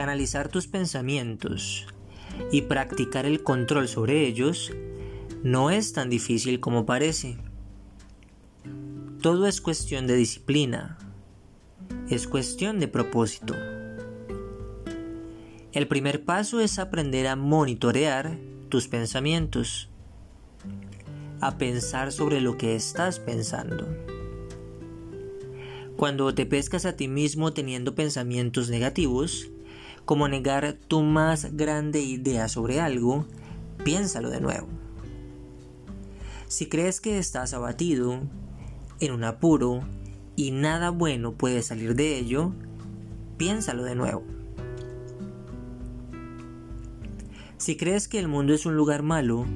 canalizar tus pensamientos y practicar el control sobre ellos no es tan difícil como parece. Todo es cuestión de disciplina, es cuestión de propósito. El primer paso es aprender a monitorear tus pensamientos, a pensar sobre lo que estás pensando. Cuando te pescas a ti mismo teniendo pensamientos negativos, como negar tu más grande idea sobre algo, piénsalo de nuevo. Si crees que estás abatido, en un apuro, y nada bueno puede salir de ello, piénsalo de nuevo. Si crees que el mundo es un lugar malo,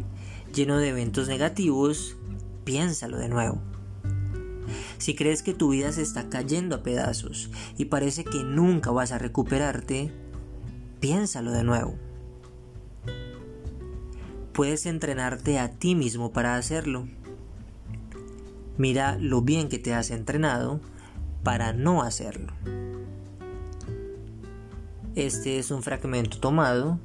lleno de eventos negativos, piénsalo de nuevo. Si crees que tu vida se está cayendo a pedazos y parece que nunca vas a recuperarte, piénsalo de nuevo. Puedes entrenarte a ti mismo para hacerlo. Mira lo bien que te has entrenado para no hacerlo. Este es un fragmento tomado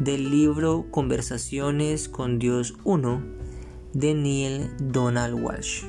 del libro Conversaciones con Dios 1 de Neil Donald Walsh.